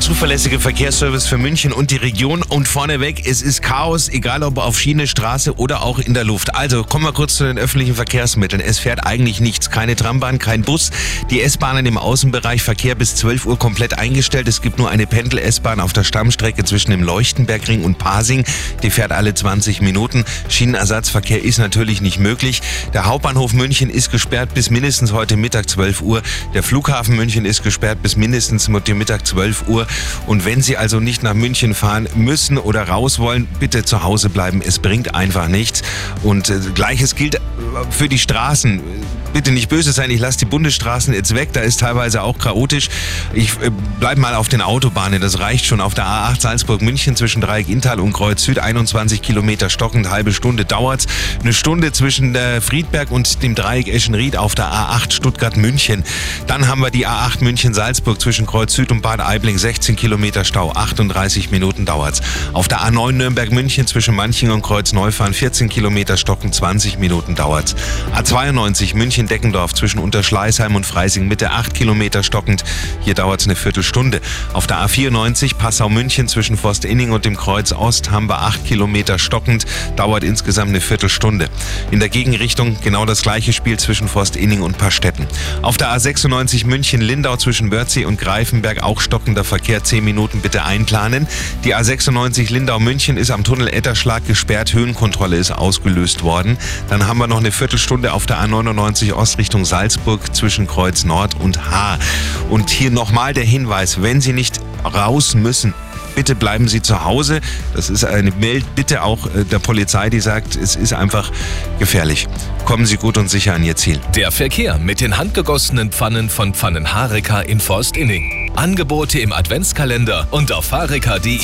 der zuverlässige Verkehrsservice für München und die Region. Und vorneweg, es ist Chaos, egal ob auf Schiene, Straße oder auch in der Luft. Also kommen wir kurz zu den öffentlichen Verkehrsmitteln. Es fährt eigentlich nichts. Keine Trambahn, kein Bus. Die S-Bahnen im Außenbereich Verkehr bis 12 Uhr komplett eingestellt. Es gibt nur eine Pendel-S-Bahn auf der Stammstrecke zwischen dem Leuchtenbergring und Pasing. Die fährt alle 20 Minuten. Schienenersatzverkehr ist natürlich nicht möglich. Der Hauptbahnhof München ist gesperrt bis mindestens heute Mittag 12 Uhr. Der Flughafen München ist gesperrt bis mindestens Mittag 12 Uhr. Und wenn Sie also nicht nach München fahren müssen oder raus wollen, bitte zu Hause bleiben. Es bringt einfach nichts. Und äh, gleiches gilt für die Straßen bitte nicht böse sein, ich lasse die Bundesstraßen jetzt weg, da ist teilweise auch chaotisch. Ich äh, bleibe mal auf den Autobahnen, das reicht schon. Auf der A8 Salzburg-München zwischen Dreieck Inntal und Kreuz Süd 21 Kilometer stockend, halbe Stunde dauert's. Eine Stunde zwischen der Friedberg und dem Dreieck Eschenried auf der A8 Stuttgart-München. Dann haben wir die A8 München-Salzburg zwischen Kreuz Süd und Bad Aibling 16 Kilometer Stau, 38 Minuten dauert's. Auf der A9 Nürnberg-München zwischen Manching und Kreuz Neufahren 14 Kilometer stocken, 20 Minuten dauert's. A92 München München-Deckendorf zwischen Unterschleißheim und Freising Mitte 8 Kilometer stockend. Hier dauert es eine Viertelstunde. Auf der A94 Passau-München zwischen Forst-Inning und dem Kreuz Ost haben wir 8 Kilometer stockend. Dauert insgesamt eine Viertelstunde. In der Gegenrichtung genau das gleiche Spiel zwischen Forst-Inning und Pastetten. Auf der A96 München-Lindau zwischen Wörthsee und Greifenberg auch stockender Verkehr. 10 Minuten bitte einplanen. Die A96 Lindau-München ist am Tunnel Etterschlag gesperrt. Höhenkontrolle ist ausgelöst worden. Dann haben wir noch eine Viertelstunde auf der A99 Ost Richtung Salzburg zwischen Kreuz Nord und Haar. Und hier nochmal der Hinweis, wenn Sie nicht raus müssen, bitte bleiben Sie zu Hause. Das ist eine Bitte auch äh, der Polizei, die sagt, es ist einfach gefährlich. Kommen Sie gut und sicher an Ihr Ziel. Der Verkehr mit den handgegossenen Pfannen von Pfannenhareka in Forst-Inning. Angebote im Adventskalender und auf hareka.de.